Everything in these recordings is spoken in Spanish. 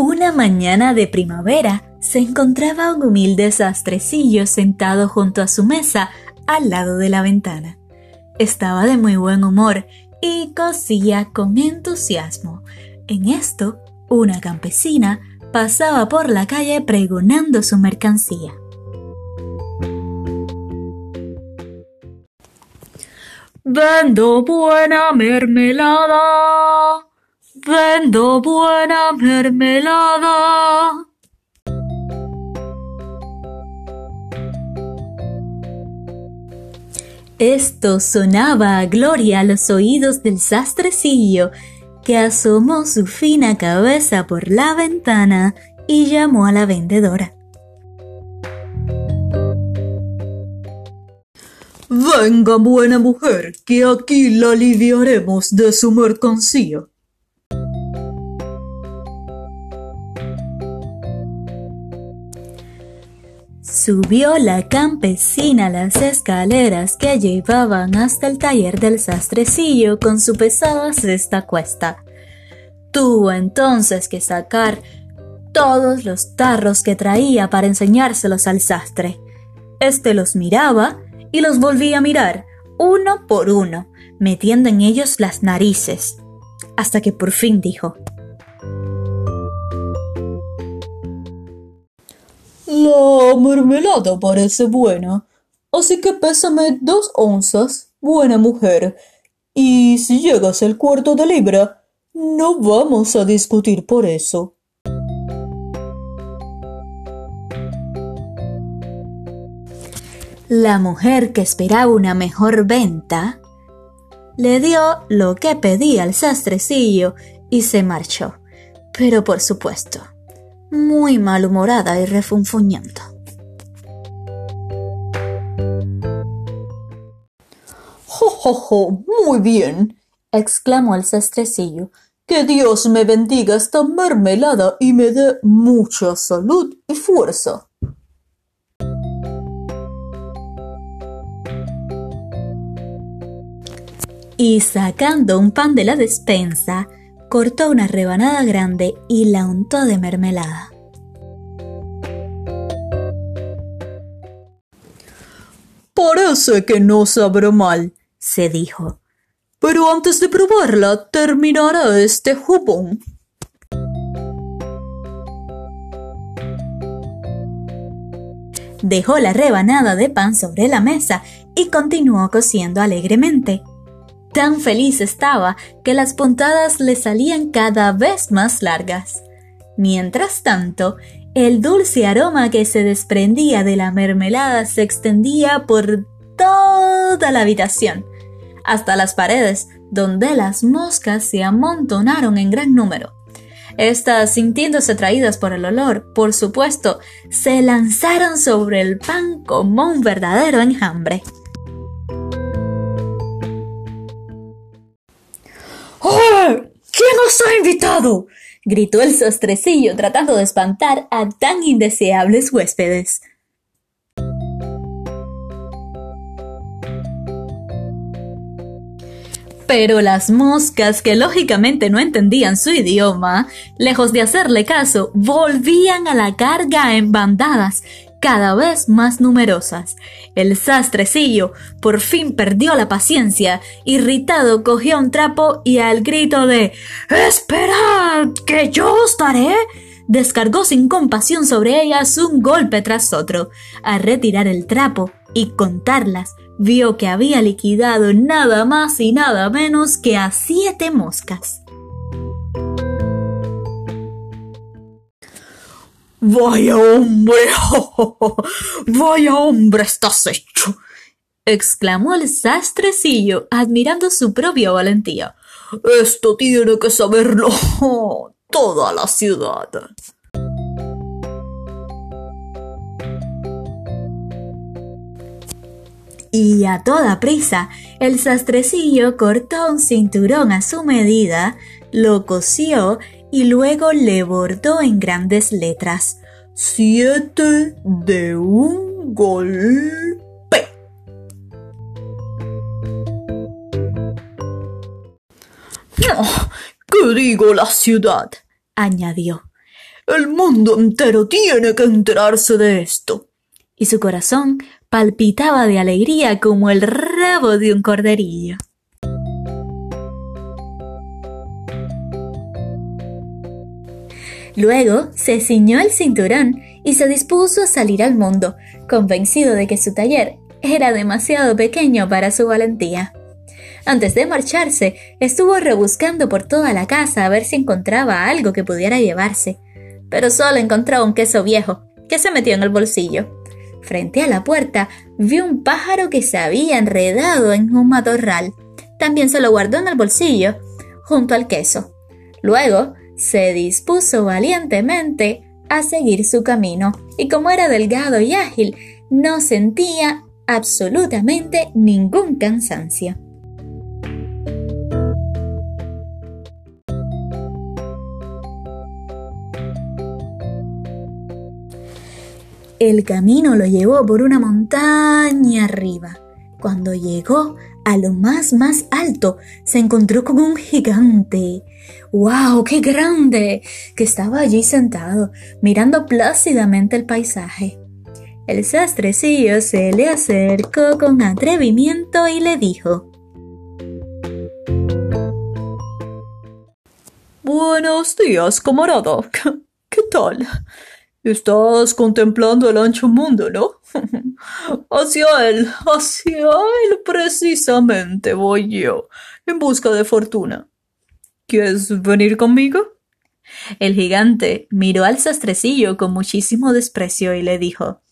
Una mañana de primavera se encontraba un humilde sastrecillo sentado junto a su mesa al lado de la ventana. Estaba de muy buen humor y cosía con entusiasmo. En esto, una campesina pasaba por la calle pregonando su mercancía. Vendo buena mermelada. Vendo buena mermelada. Esto sonaba a gloria a los oídos del sastrecillo, que asomó su fina cabeza por la ventana y llamó a la vendedora. Venga, buena mujer, que aquí la aliviaremos de su mercancía. Subió la campesina las escaleras que llevaban hasta el taller del sastrecillo con su pesada cesta cuesta. Tuvo entonces que sacar todos los tarros que traía para enseñárselos al sastre. Este los miraba y los volvía a mirar, uno por uno, metiendo en ellos las narices, hasta que por fin dijo La mermelada parece buena, así que pésame dos onzas, buena mujer. Y si llegas el cuarto de libra, no vamos a discutir por eso. La mujer que esperaba una mejor venta le dio lo que pedía al sastrecillo y se marchó. Pero por supuesto, muy malhumorada y refunfuñando. ¡Jo, jo, jo! Muy bien, exclamó el sastrecillo. Que Dios me bendiga esta mermelada y me dé mucha salud y fuerza. Y sacando un pan de la despensa, cortó una rebanada grande y la untó de mermelada. Parece que no sabrá mal, se dijo. Pero antes de probarla, terminará este jubón. Dejó la rebanada de pan sobre la mesa y continuó cociendo alegremente. Tan feliz estaba que las puntadas le salían cada vez más largas. Mientras tanto, el dulce aroma que se desprendía de la mermelada se extendía por toda la habitación, hasta las paredes, donde las moscas se amontonaron en gran número. Estas, sintiéndose atraídas por el olor, por supuesto, se lanzaron sobre el pan como un verdadero enjambre. ¿Quién os ha invitado? gritó el sastrecillo tratando de espantar a tan indeseables huéspedes. Pero las moscas, que lógicamente no entendían su idioma, lejos de hacerle caso, volvían a la carga en bandadas cada vez más numerosas. El sastrecillo por fin perdió la paciencia. Irritado cogió un trapo y al grito de ¡Esperad! ¡Que yo os daré! descargó sin compasión sobre ellas un golpe tras otro. Al retirar el trapo y contarlas, vio que había liquidado nada más y nada menos que a siete moscas. Vaya hombre, vaya hombre estás hecho, exclamó el sastrecillo, admirando su propia valentía. Esto tiene que saberlo toda la ciudad. Y a toda prisa, el sastrecillo cortó un cinturón a su medida, lo cosió y luego le bordó en grandes letras Siete de un golpe. ¿Qué digo la ciudad? añadió. El mundo entero tiene que enterarse de esto. Y su corazón palpitaba de alegría como el rabo de un corderillo. Luego se ciñó el cinturón y se dispuso a salir al mundo, convencido de que su taller era demasiado pequeño para su valentía. Antes de marcharse, estuvo rebuscando por toda la casa a ver si encontraba algo que pudiera llevarse, pero solo encontró un queso viejo, que se metió en el bolsillo. Frente a la puerta, vio un pájaro que se había enredado en un matorral. También se lo guardó en el bolsillo, junto al queso. Luego, se dispuso valientemente a seguir su camino, y como era delgado y ágil, no sentía absolutamente ningún cansancio. El camino lo llevó por una montaña arriba. Cuando llegó a lo más más alto, se encontró con un gigante. ¡Wow! ¡Qué grande! que estaba allí sentado, mirando plácidamente el paisaje. El sastrecillo se le acercó con atrevimiento y le dijo Buenos días, camarada. ¿Qué tal? Estás contemplando el ancho mundo, ¿no? hacia él, hacia él precisamente voy yo, en busca de fortuna. ¿Quieres venir conmigo? El gigante miró al sastrecillo con muchísimo desprecio y le dijo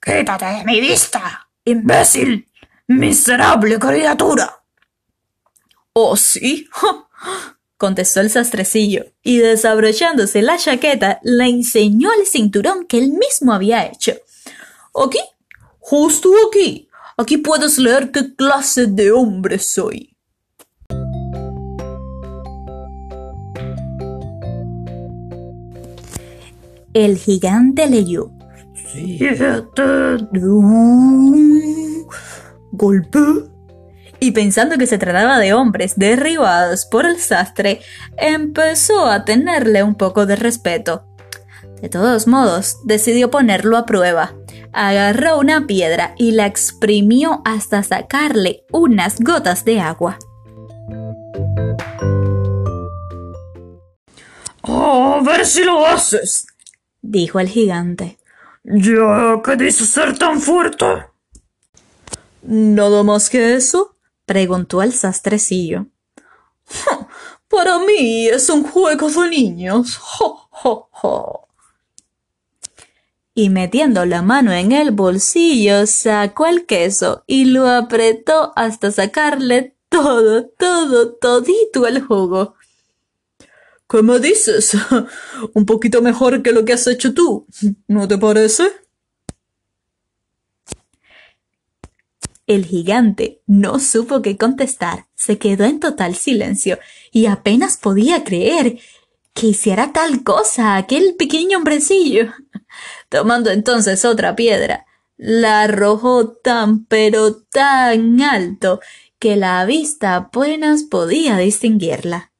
Quítate de mi vista, imbécil, miserable criatura. ¿Oh, sí? contestó el sastrecillo, y desabrochándose la chaqueta, le enseñó el cinturón que él mismo había hecho. Aquí, justo aquí, aquí puedes leer qué clase de hombre soy. El gigante leyó. Siete golpe y pensando que se trataba de hombres derribados por el sastre, empezó a tenerle un poco de respeto. De todos modos, decidió ponerlo a prueba. Agarró una piedra y la exprimió hasta sacarle unas gotas de agua. a ver si lo haces, dijo el gigante. Ya que dices ser tan fuerte. ¿Nada más que eso? Preguntó el sastrecillo. Para mí es un juego de niños. Y metiendo la mano en el bolsillo, sacó el queso y lo apretó hasta sacarle todo, todo, todito el jugo. ¿Qué me dices? Un poquito mejor que lo que has hecho tú, ¿no te parece? El gigante no supo qué contestar, se quedó en total silencio y apenas podía creer que hiciera tal cosa aquel pequeño hombrecillo. Tomando entonces otra piedra, la arrojó tan pero tan alto que la vista apenas podía distinguirla.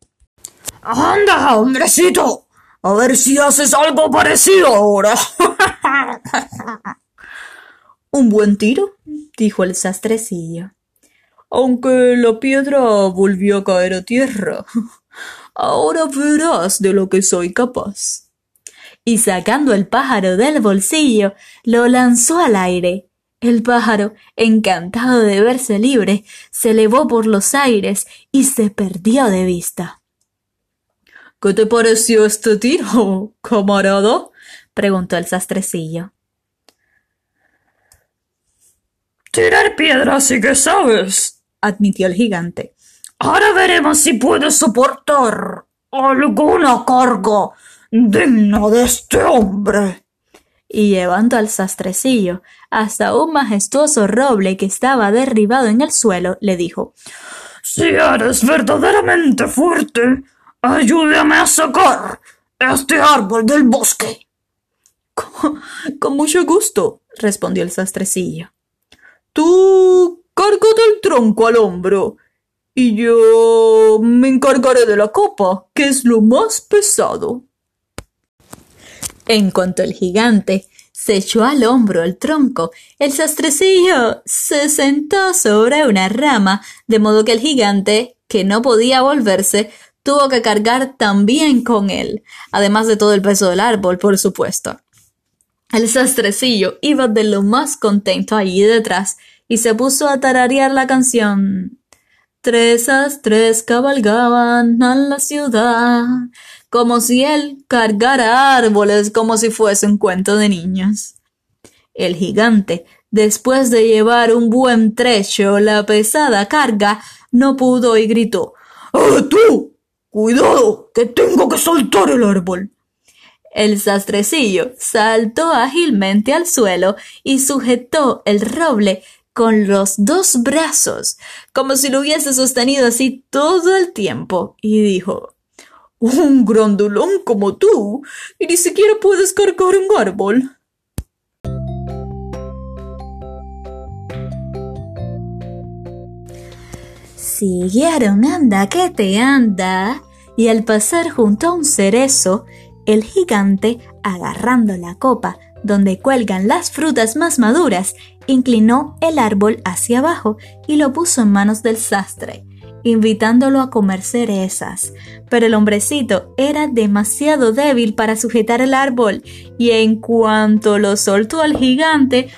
Anda, hombrecito, a ver si haces algo parecido ahora. ¿Un buen tiro? dijo el sastrecillo. Aunque la piedra volvió a caer a tierra. Ahora verás de lo que soy capaz. Y sacando el pájaro del bolsillo, lo lanzó al aire. El pájaro, encantado de verse libre, se elevó por los aires y se perdió de vista. ¿Qué te pareció este tiro, camarada? preguntó el sastrecillo. Tirar piedras sí que sabes, admitió el gigante. Ahora veremos si puedes soportar alguna carga digna de este hombre. Y llevando al sastrecillo hasta un majestuoso roble que estaba derribado en el suelo, le dijo Si eres verdaderamente fuerte, ayúdame a sacar este árbol del bosque. Con, con mucho gusto, respondió el sastrecillo. Tú cárgate el tronco al hombro y yo me encargaré de la copa, que es lo más pesado. En cuanto el gigante se echó al hombro el tronco, el sastrecillo se sentó sobre una rama, de modo que el gigante, que no podía volverse, tuvo que cargar también con él, además de todo el peso del árbol, por supuesto. El sastrecillo iba de lo más contento allí detrás y se puso a tararear la canción. Tres astres cabalgaban a la ciudad, como si él cargara árboles como si fuese un cuento de niños. El gigante, después de llevar un buen trecho la pesada carga, no pudo y gritó ¡Ah, tú! ¡Cuidado! que tengo que saltar el árbol. El sastrecillo saltó ágilmente al suelo y sujetó el roble con los dos brazos, como si lo hubiese sostenido así todo el tiempo, y dijo Un grandulón como tú, y ni siquiera puedes cargar un árbol. Siguieron anda que te anda, y al pasar junto a un cerezo, el gigante, agarrando la copa donde cuelgan las frutas más maduras, inclinó el árbol hacia abajo y lo puso en manos del sastre, invitándolo a comer cerezas. Pero el hombrecito era demasiado débil para sujetar el árbol, y en cuanto lo soltó al gigante,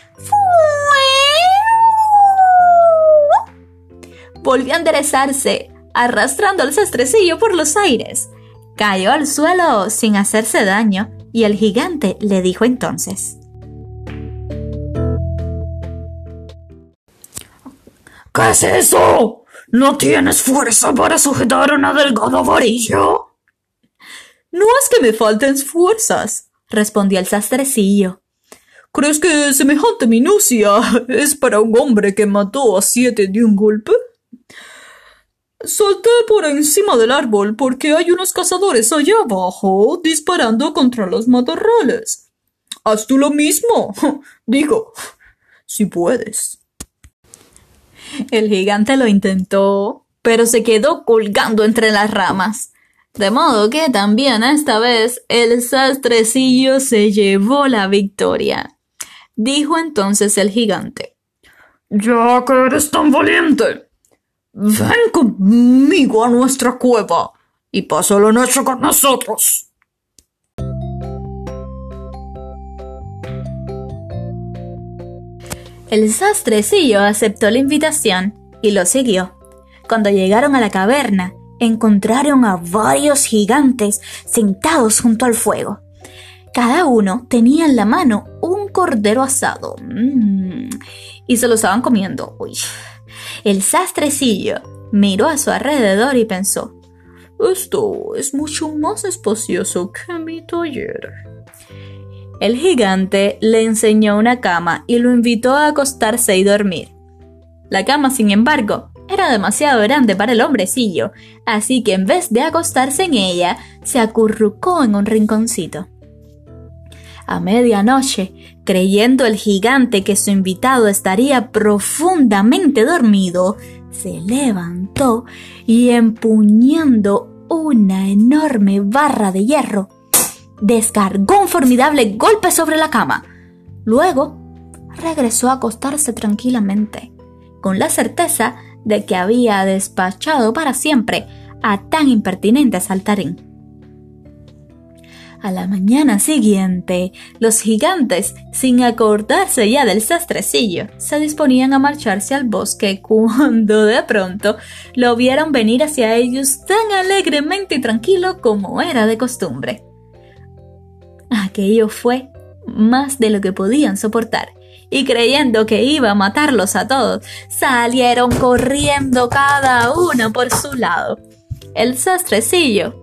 volvió a enderezarse, arrastrando el sastrecillo por los aires. Cayó al suelo sin hacerse daño y el gigante le dijo entonces ¿Qué es eso? ¿No tienes fuerza para sujetar una delgada varilla? No es que me falten fuerzas, respondió el sastrecillo. ¿Crees que semejante minucia es para un hombre que mató a siete de un golpe? Salté por encima del árbol porque hay unos cazadores allá abajo disparando contra los matorrales. Haz tú lo mismo. Digo, si puedes. El gigante lo intentó, pero se quedó colgando entre las ramas. De modo que también esta vez el sastrecillo se llevó la victoria. Dijo entonces el gigante. Ya que eres tan valiente, Ven conmigo a nuestra cueva y pasa la noche con nosotros. El sastrecillo aceptó la invitación y lo siguió. Cuando llegaron a la caverna, encontraron a varios gigantes sentados junto al fuego. Cada uno tenía en la mano un cordero asado. Mm, y se lo estaban comiendo. Uy, el sastrecillo miró a su alrededor y pensó, esto es mucho más espacioso que mi taller. El gigante le enseñó una cama y lo invitó a acostarse y dormir. La cama, sin embargo, era demasiado grande para el hombrecillo, así que en vez de acostarse en ella, se acurrucó en un rinconcito. A medianoche, creyendo el gigante que su invitado estaría profundamente dormido, se levantó y empuñando una enorme barra de hierro, descargó un formidable golpe sobre la cama. Luego, regresó a acostarse tranquilamente, con la certeza de que había despachado para siempre a tan impertinente saltarín. A la mañana siguiente, los gigantes, sin acordarse ya del sastrecillo, se disponían a marcharse al bosque cuando de pronto lo vieron venir hacia ellos tan alegremente y tranquilo como era de costumbre. Aquello fue más de lo que podían soportar, y creyendo que iba a matarlos a todos, salieron corriendo cada uno por su lado. El sastrecillo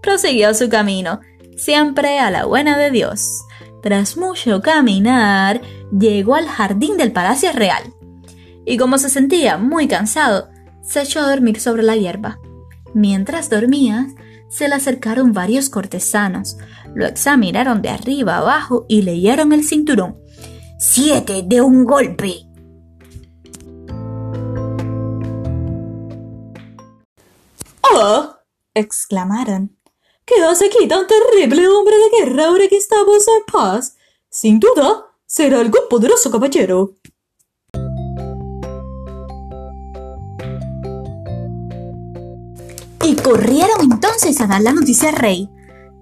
prosiguió su camino, siempre a la buena de Dios. Tras mucho caminar, llegó al jardín del Palacio Real. Y como se sentía muy cansado, se echó a dormir sobre la hierba. Mientras dormía, se le acercaron varios cortesanos, lo examinaron de arriba abajo y leyeron el cinturón. ¡Siete de un golpe! ¡Oh! exclamaron. ¿Qué aquí tan terrible hombre de guerra ahora que estamos en paz? Sin duda, será algún poderoso caballero. Y corrieron entonces a dar la noticia al rey,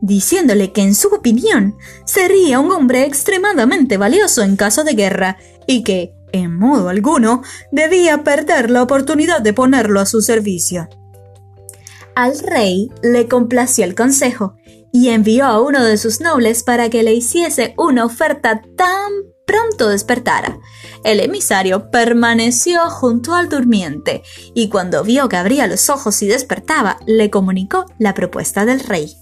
diciéndole que en su opinión sería un hombre extremadamente valioso en caso de guerra y que, en modo alguno, debía perder la oportunidad de ponerlo a su servicio. Al rey le complació el consejo y envió a uno de sus nobles para que le hiciese una oferta tan pronto despertara. El emisario permaneció junto al durmiente y cuando vio que abría los ojos y despertaba, le comunicó la propuesta del rey.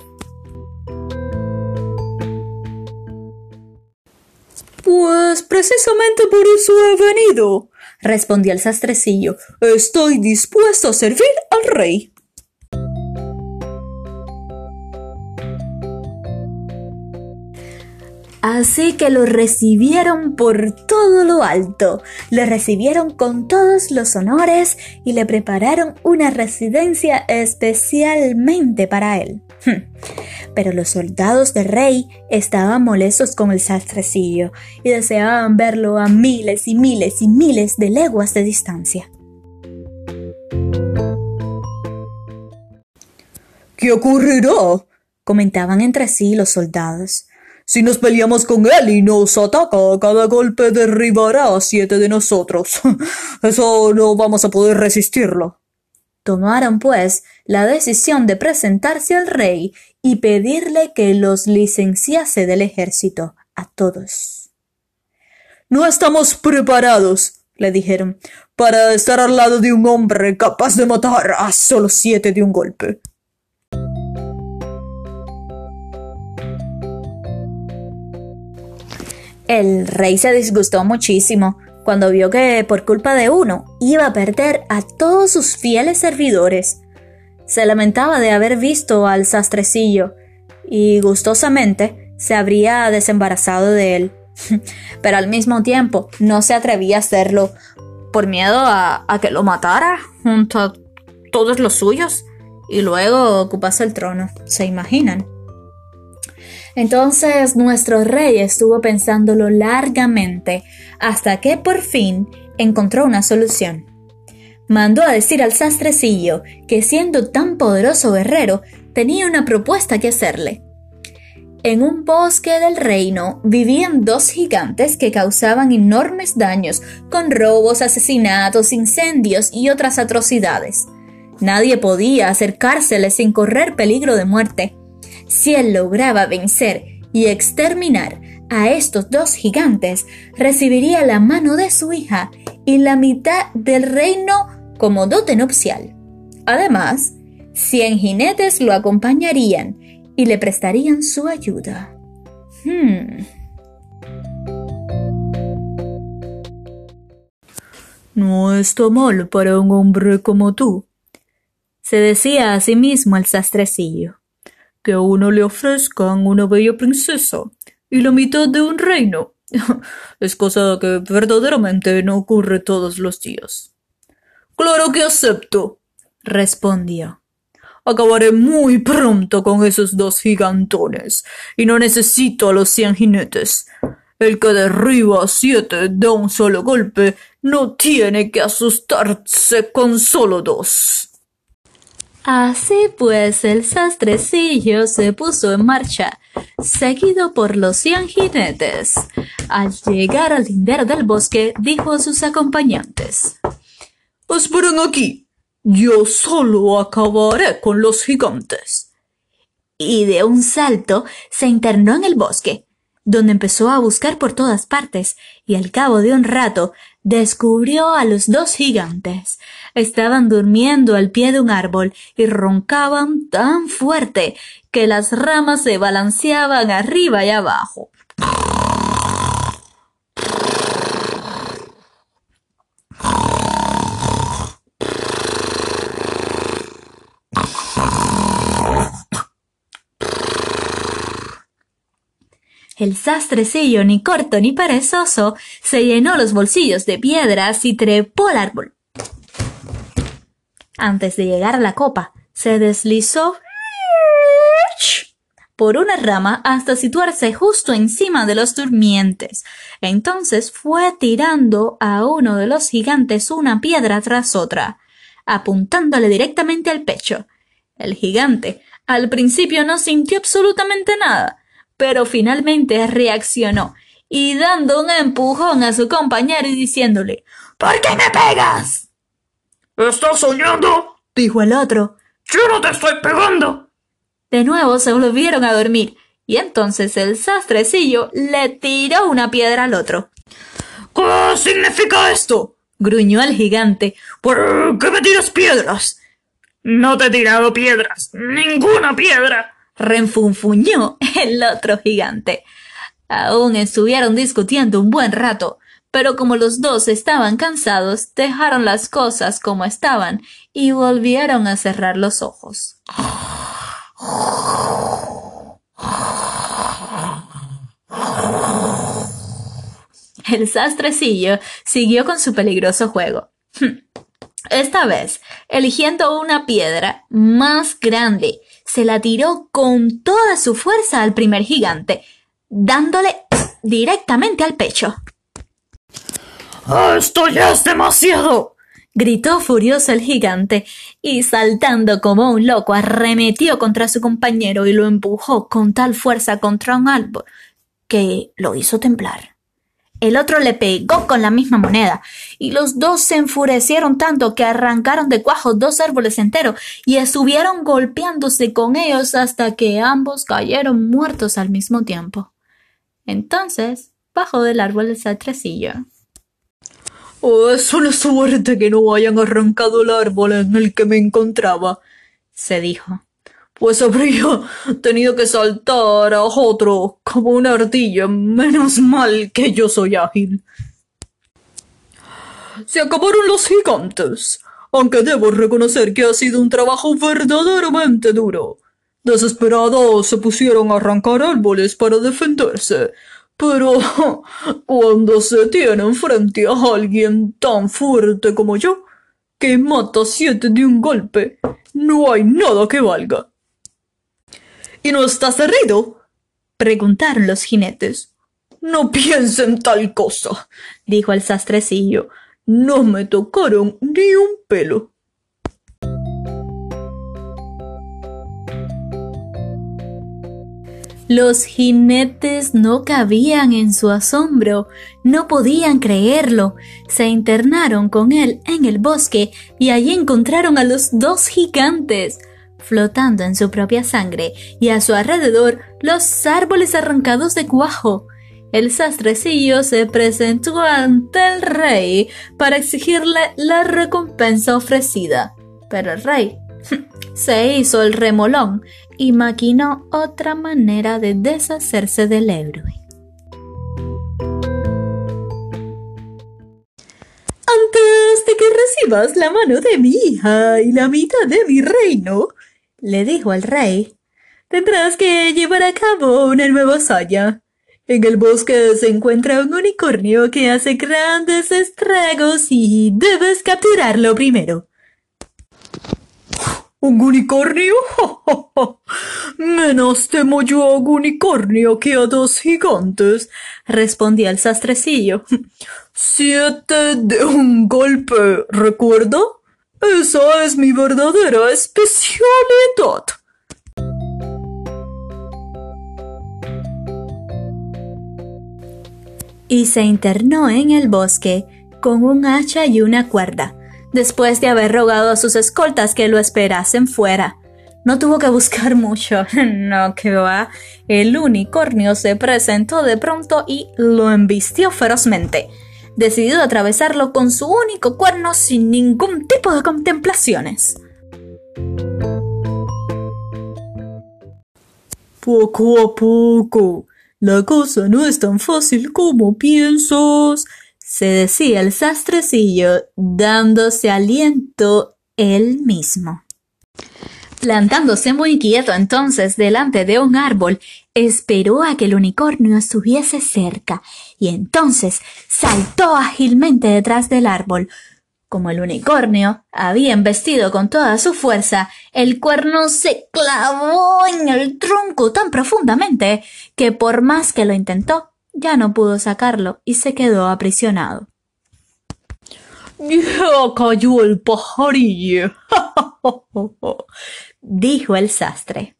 Pues precisamente por eso he venido, respondió el sastrecillo. Estoy dispuesto a servir al rey. Así que lo recibieron por todo lo alto, le recibieron con todos los honores y le prepararon una residencia especialmente para él. Hmm. Pero los soldados del rey estaban molestos con el sastrecillo y deseaban verlo a miles y miles y miles de leguas de distancia. ¿Qué ocurrirá? comentaban entre sí los soldados. Si nos peleamos con él y nos ataca, cada golpe derribará a siete de nosotros. Eso no vamos a poder resistirlo. Tomaron, pues, la decisión de presentarse al rey y pedirle que los licenciase del ejército a todos. No estamos preparados, le dijeron, para estar al lado de un hombre capaz de matar a solo siete de un golpe. El rey se disgustó muchísimo cuando vio que por culpa de uno iba a perder a todos sus fieles servidores. Se lamentaba de haber visto al sastrecillo y gustosamente se habría desembarazado de él. Pero al mismo tiempo no se atrevía a hacerlo por miedo a, que lo matara junto a todos los suyos y luego ocupase el trono. ¿Se imaginan? Entonces nuestro rey estuvo pensándolo largamente hasta que por fin encontró una solución. Mandó a decir al sastrecillo que siendo tan poderoso guerrero tenía una propuesta que hacerle. En un bosque del reino vivían dos gigantes que causaban enormes daños con robos, asesinatos, incendios y otras atrocidades. Nadie podía acercárseles sin correr peligro de muerte. Si él lograba vencer y exterminar a estos dos gigantes, recibiría la mano de su hija y la mitad del reino como dote nupcial. Además, cien jinetes lo acompañarían y le prestarían su ayuda. Hmm. No está mal para un hombre como tú, se decía a sí mismo el sastrecillo que a uno le ofrezcan una bella princesa y la mitad de un reino. es cosa que verdaderamente no ocurre todos los días. Claro que acepto, respondió. Acabaré muy pronto con esos dos gigantones, y no necesito a los cien jinetes. El que derriba a siete de un solo golpe no tiene que asustarse con solo dos. Así pues, el sastrecillo se puso en marcha, seguido por los cien jinetes. Al llegar al lindero del bosque, dijo a sus acompañantes: Esperen aquí. Yo solo acabaré con los gigantes. Y de un salto se internó en el bosque, donde empezó a buscar por todas partes, y al cabo de un rato descubrió a los dos gigantes. Estaban durmiendo al pie de un árbol y roncaban tan fuerte que las ramas se balanceaban arriba y abajo. El sastrecillo, ni corto ni perezoso, se llenó los bolsillos de piedras y trepó al árbol. Antes de llegar a la copa, se deslizó por una rama hasta situarse justo encima de los durmientes. Entonces fue tirando a uno de los gigantes una piedra tras otra, apuntándole directamente al pecho. El gigante al principio no sintió absolutamente nada, pero finalmente reaccionó y dando un empujón a su compañero y diciéndole ¿Por qué me pegas? ¿Estás soñando? dijo el otro. Yo no te estoy pegando. De nuevo se volvieron a dormir, y entonces el sastrecillo le tiró una piedra al otro. ¿Qué significa esto? gruñó el gigante. ¿Por qué me tiras piedras? No te he tirado piedras. Ninguna piedra. Renfunfuñó el otro gigante. Aún estuvieron discutiendo un buen rato, pero como los dos estaban cansados, dejaron las cosas como estaban y volvieron a cerrar los ojos. El sastrecillo siguió con su peligroso juego. Esta vez, eligiendo una piedra más grande, se la tiró con toda su fuerza al primer gigante, dándole directamente al pecho. ¡Esto ya es demasiado! gritó furioso el gigante, y saltando como un loco arremetió contra su compañero y lo empujó con tal fuerza contra un árbol que lo hizo temblar. El otro le pegó con la misma moneda, y los dos se enfurecieron tanto que arrancaron de cuajo dos árboles enteros y estuvieron golpeándose con ellos hasta que ambos cayeron muertos al mismo tiempo. Entonces bajó del árbol el satrecillo. Oh, es una suerte que no hayan arrancado el árbol en el que me encontraba, se dijo. Pues habría tenido que saltar a otro como una ardilla. Menos mal que yo soy ágil. Se acabaron los gigantes, aunque debo reconocer que ha sido un trabajo verdaderamente duro. Desesperados se pusieron a arrancar árboles para defenderse, pero cuando se tienen frente a alguien tan fuerte como yo, que mata siete de un golpe, no hay nada que valga. ¿Y no estás herido? preguntaron los jinetes. No piensen tal cosa, dijo el sastrecillo. No me tocaron ni un pelo. Los jinetes no cabían en su asombro, no podían creerlo. Se internaron con él en el bosque y allí encontraron a los dos gigantes, flotando en su propia sangre, y a su alrededor los árboles arrancados de cuajo. El sastrecillo se presentó ante el rey para exigirle la recompensa ofrecida. Pero el rey se hizo el remolón y maquinó otra manera de deshacerse del héroe. Antes de que recibas la mano de mi hija y la mitad de mi reino, le dijo el rey, tendrás que llevar a cabo una nueva hazaña. En el bosque se encuentra un unicornio que hace grandes estragos y debes capturarlo primero. ¿Un unicornio? Menos temo yo a un unicornio que a dos gigantes, respondía el sastrecillo. Siete de un golpe, ¿recuerda? Esa es mi verdadera especialidad. Y se internó en el bosque con un hacha y una cuerda después de haber rogado a sus escoltas que lo esperasen fuera. No tuvo que buscar mucho, no que va. El unicornio se presentó de pronto y lo embistió ferozmente, decidido a atravesarlo con su único cuerno sin ningún tipo de contemplaciones. Poco a poco. La cosa no es tan fácil como piensas se decía el sastrecillo, dándose aliento él mismo. Plantándose muy quieto entonces delante de un árbol, esperó a que el unicornio estuviese cerca y entonces saltó ágilmente detrás del árbol. Como el unicornio había embestido con toda su fuerza, el cuerno se clavó en el tronco tan profundamente que por más que lo intentó, ya no pudo sacarlo y se quedó aprisionado. Ya cayó el pajarillo, dijo el sastre.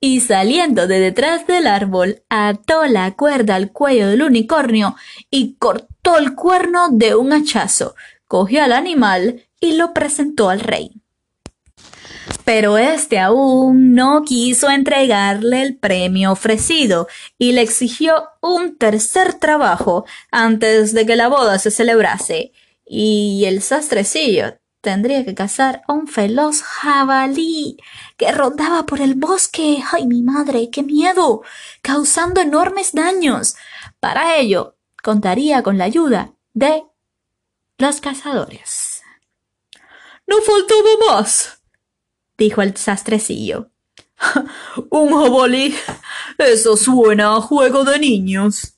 Y saliendo de detrás del árbol, ató la cuerda al cuello del unicornio y cortó el cuerno de un hachazo, cogió al animal y lo presentó al rey. Pero éste aún no quiso entregarle el premio ofrecido y le exigió un tercer trabajo antes de que la boda se celebrase. Y el sastrecillo tendría que cazar a un feroz jabalí que rondaba por el bosque. ¡Ay, mi madre, qué miedo! causando enormes daños. Para ello, contaría con la ayuda de los cazadores. No faltaba más, dijo el sastrecillo. un jabalí. Eso suena a juego de niños.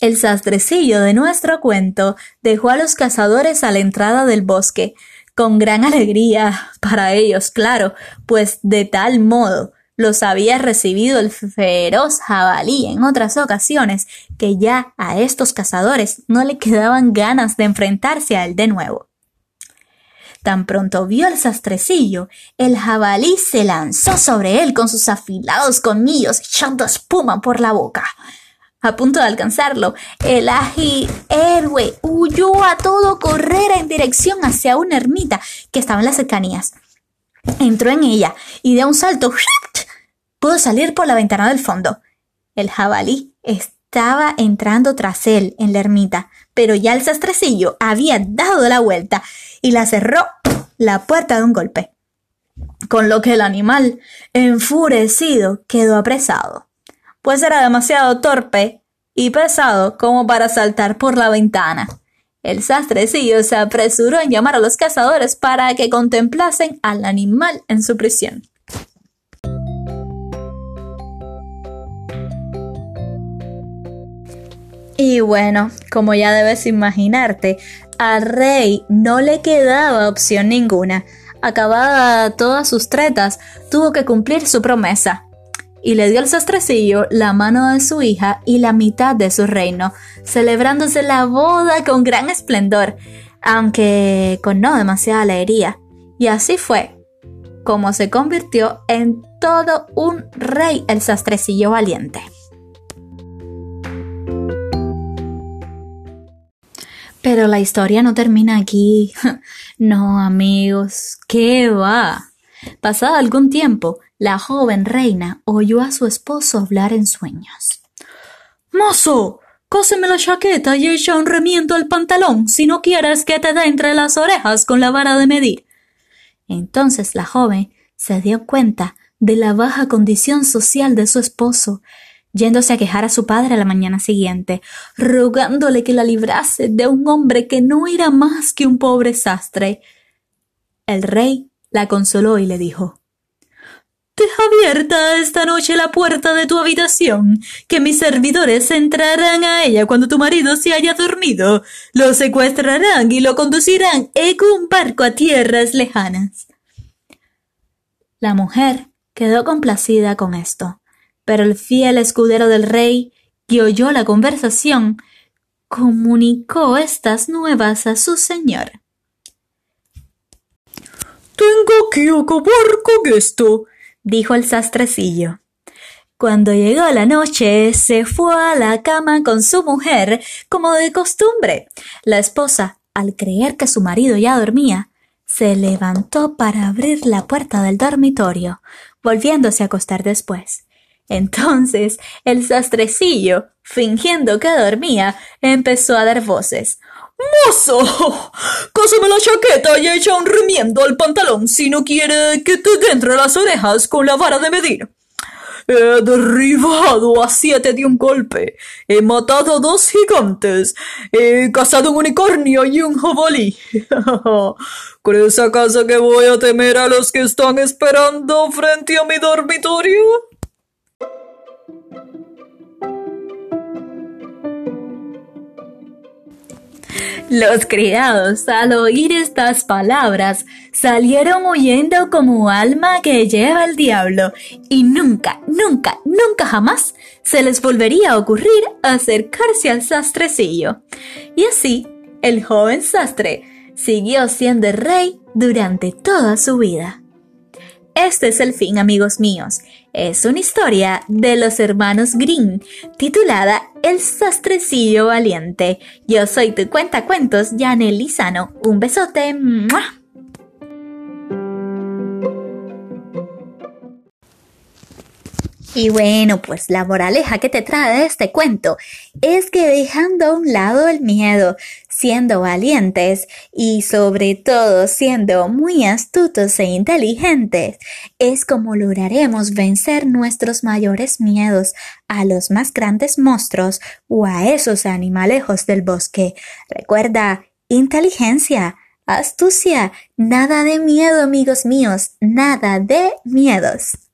El sastrecillo de nuestro cuento dejó a los cazadores a la entrada del bosque, con gran alegría para ellos, claro, pues de tal modo los había recibido el feroz jabalí en otras ocasiones que ya a estos cazadores no le quedaban ganas de enfrentarse a él de nuevo. Tan pronto vio el sastrecillo, el jabalí se lanzó sobre él con sus afilados colmillos echando espuma por la boca. A punto de alcanzarlo, el ágil héroe huyó a todo correr en dirección hacia una ermita que estaba en las cercanías. Entró en ella y de un salto pudo salir por la ventana del fondo. El jabalí estaba entrando tras él en la ermita, pero ya el sastrecillo había dado la vuelta y la cerró la puerta de un golpe. Con lo que el animal, enfurecido, quedó apresado pues era demasiado torpe y pesado como para saltar por la ventana. El sastrecillo se apresuró en llamar a los cazadores para que contemplasen al animal en su prisión. Y bueno, como ya debes imaginarte, al rey no le quedaba opción ninguna. Acabada todas sus tretas, tuvo que cumplir su promesa y le dio al sastrecillo la mano de su hija y la mitad de su reino, celebrándose la boda con gran esplendor, aunque con no demasiada alegría. Y así fue como se convirtió en todo un rey el sastrecillo valiente. Pero la historia no termina aquí. No, amigos, ¿qué va? Pasado algún tiempo, la joven reina oyó a su esposo hablar en sueños. Mozo, cóseme la chaqueta y echa un remiendo al pantalón si no quieres que te dé entre las orejas con la vara de medir. Entonces la joven se dio cuenta de la baja condición social de su esposo, yéndose a quejar a su padre a la mañana siguiente, rogándole que la librase de un hombre que no era más que un pobre sastre. El rey la consoló y le dijo Deja abierta esta noche la puerta de tu habitación, que mis servidores entrarán a ella cuando tu marido se haya dormido, lo secuestrarán y lo conducirán en un barco a tierras lejanas. La mujer quedó complacida con esto, pero el fiel escudero del rey, que oyó la conversación, comunicó estas nuevas a su señor. Tengo que acabar con esto, dijo el sastrecillo. Cuando llegó la noche, se fue a la cama con su mujer, como de costumbre. La esposa, al creer que su marido ya dormía, se levantó para abrir la puerta del dormitorio, volviéndose a acostar después. Entonces el sastrecillo, fingiendo que dormía, empezó a dar voces. ¡Mozo! Cósame la chaqueta y echa un remiendo al pantalón si no quiere que te entre las orejas con la vara de medir. He derribado a siete de un golpe. He matado a dos gigantes. He cazado un unicornio y un jabalí. ¿Crees acaso que voy a temer a los que están esperando frente a mi dormitorio? Los criados, al oír estas palabras, salieron huyendo como alma que lleva el diablo, y nunca, nunca, nunca jamás se les volvería a ocurrir acercarse al sastrecillo. Y así, el joven sastre siguió siendo rey durante toda su vida. Este es el fin, amigos míos. Es una historia de los hermanos Green, titulada El sastrecillo valiente. Yo soy tu cuentacuentos, Janel Lizano. Un besote. Y bueno, pues la moraleja que te trae este cuento es que dejando a un lado el miedo, siendo valientes y sobre todo siendo muy astutos e inteligentes, es como lograremos vencer nuestros mayores miedos a los más grandes monstruos o a esos animalejos del bosque. Recuerda, inteligencia, astucia, nada de miedo amigos míos, nada de miedos.